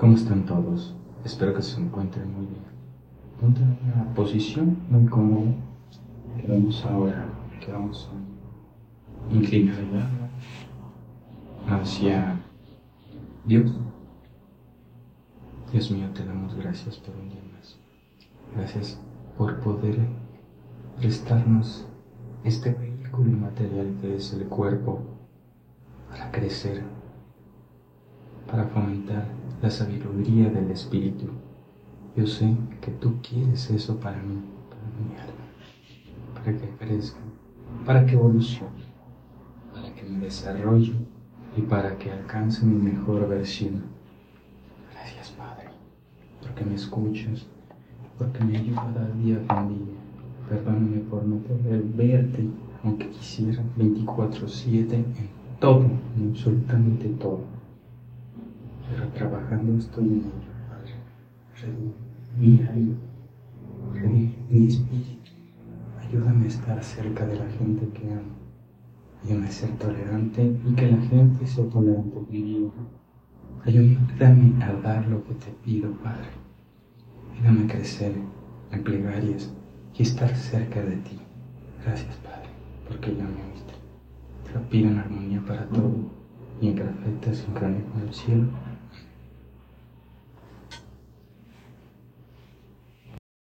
¿Cómo están todos? Espero que se encuentren muy bien. Ponte en una posición muy cómoda. Quedamos ahora, quedamos inclinados hacia Dios. Dios mío, te damos gracias por un día más. Gracias por poder prestarnos este vehículo inmaterial que es el cuerpo para crecer, la sabiduría del Espíritu. Yo sé que tú quieres eso para mí, para mi alma, para que crezca, para que evolucione, para que me desarrolle y para que alcance mi mejor versión. Gracias, Padre, porque me escuchas, porque me ayudas día con día. Perdóname por no poder verte, aunque quisiera 24/7 en todo, en absolutamente todo. Trabajando estoy en ello, Padre. Mi espíritu. Ayúdame a estar cerca de la gente que amo. Ayúdame a ser tolerante y que la gente sea tolerante conmigo. Ayúdame a dar lo que te pido, Padre. Ayúdame a crecer en plegarias y estar cerca de ti. Gracias, Padre, porque ya me oíste. Te lo pido en armonía para todo y en perfecta sincronía con el cielo